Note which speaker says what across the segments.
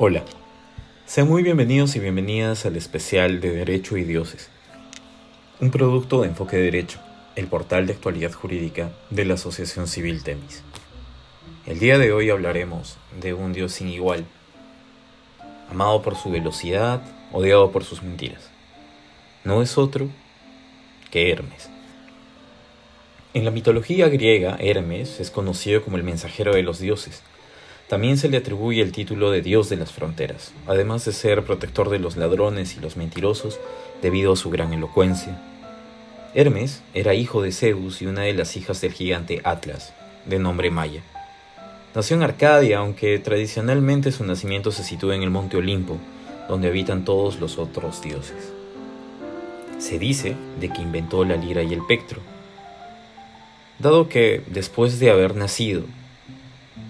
Speaker 1: Hola, sean muy bienvenidos y bienvenidas al especial de Derecho y Dioses, un producto de Enfoque Derecho, el portal de actualidad jurídica de la Asociación Civil Temis. El día de hoy hablaremos de un Dios sin igual, amado por su velocidad, odiado por sus mentiras. No es otro que Hermes. En la mitología griega, Hermes es conocido como el mensajero de los dioses, también se le atribuye el título de Dios de las Fronteras, además de ser protector de los ladrones y los mentirosos debido a su gran elocuencia. Hermes era hijo de Zeus y una de las hijas del gigante Atlas, de nombre Maya. Nació en Arcadia, aunque tradicionalmente su nacimiento se sitúa en el monte Olimpo, donde habitan todos los otros dioses. Se dice de que inventó la lira y el pectro, dado que, después de haber nacido,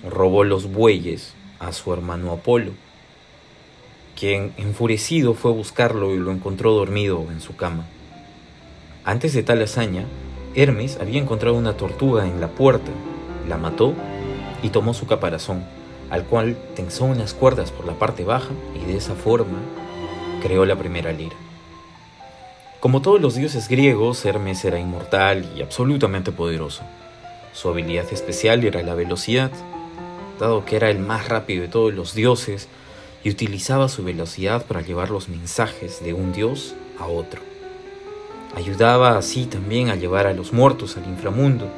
Speaker 1: robó los bueyes a su hermano Apolo, quien enfurecido fue a buscarlo y lo encontró dormido en su cama. Antes de tal hazaña, Hermes había encontrado una tortuga en la puerta, la mató y tomó su caparazón, al cual tensó unas cuerdas por la parte baja y de esa forma creó la primera lira. Como todos los dioses griegos, Hermes era inmortal y absolutamente poderoso. Su habilidad especial era la velocidad, dado que era el más rápido de todos los dioses y utilizaba su velocidad para llevar los mensajes de un dios a otro. Ayudaba así también a llevar a los muertos al inframundo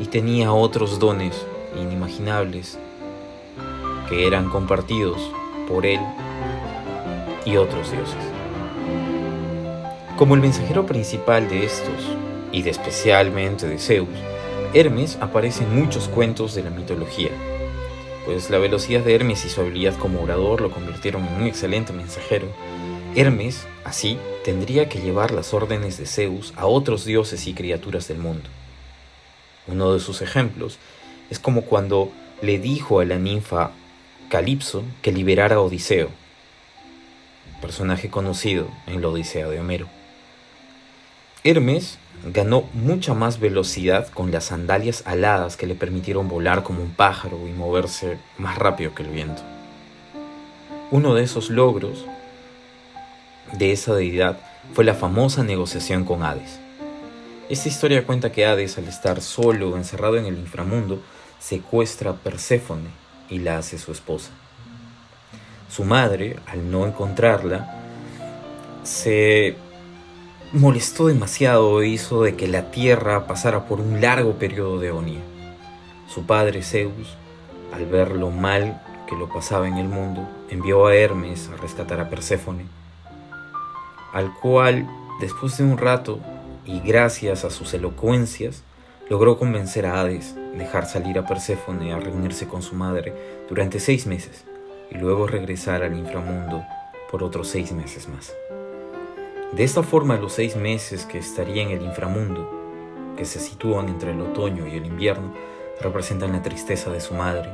Speaker 1: y tenía otros dones inimaginables que eran compartidos por él y otros dioses. Como el mensajero principal de estos, y de especialmente de Zeus, Hermes aparece en muchos cuentos de la mitología, pues la velocidad de Hermes y su habilidad como orador lo convirtieron en un excelente mensajero. Hermes, así, tendría que llevar las órdenes de Zeus a otros dioses y criaturas del mundo. Uno de sus ejemplos es como cuando le dijo a la ninfa Calipso que liberara a Odiseo, personaje conocido en la Odisea de Homero. Hermes ganó mucha más velocidad con las sandalias aladas que le permitieron volar como un pájaro y moverse más rápido que el viento. Uno de esos logros de esa deidad fue la famosa negociación con Hades. Esta historia cuenta que Hades, al estar solo, encerrado en el inframundo, secuestra a Perséfone y la hace su esposa. Su madre, al no encontrarla, se molestó demasiado e hizo de que la tierra pasara por un largo periodo de agonía. Su padre Zeus, al ver lo mal que lo pasaba en el mundo, envió a Hermes a rescatar a Perséfone, al cual, después de un rato y gracias a sus elocuencias, logró convencer a Hades dejar salir a Perséfone a reunirse con su madre durante seis meses y luego regresar al inframundo por otros seis meses más. De esta forma, los seis meses que estaría en el inframundo, que se sitúan entre el otoño y el invierno, representan la tristeza de su madre,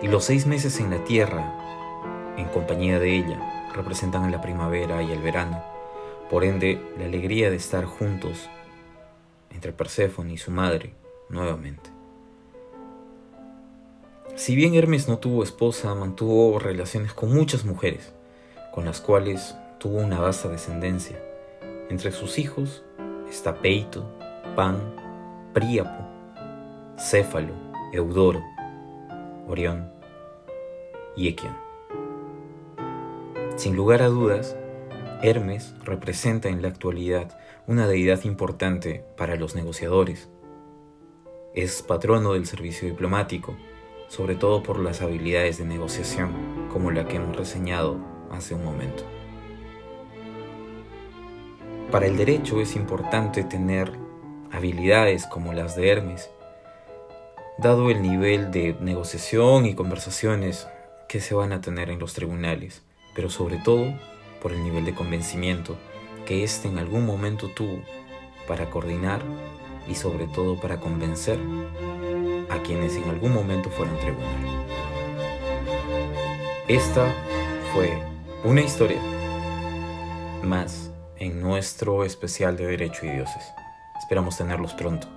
Speaker 1: y los seis meses en la tierra, en compañía de ella, representan la primavera y el verano, por ende la alegría de estar juntos entre Perséfone y su madre nuevamente. Si bien Hermes no tuvo esposa, mantuvo relaciones con muchas mujeres, con las cuales tuvo una vasta descendencia. Entre sus hijos está Peito, Pan, Príapo, Céfalo, Eudoro, Orión y Equion. Sin lugar a dudas, Hermes representa en la actualidad una deidad importante para los negociadores. Es patrono del servicio diplomático, sobre todo por las habilidades de negociación, como la que hemos reseñado hace un momento. Para el derecho es importante tener habilidades como las de Hermes, dado el nivel de negociación y conversaciones que se van a tener en los tribunales, pero sobre todo por el nivel de convencimiento que éste en algún momento tuvo para coordinar y sobre todo para convencer a quienes en algún momento fueron tribunal. Esta fue una historia más en nuestro especial de Derecho y Dioses. Esperamos tenerlos pronto.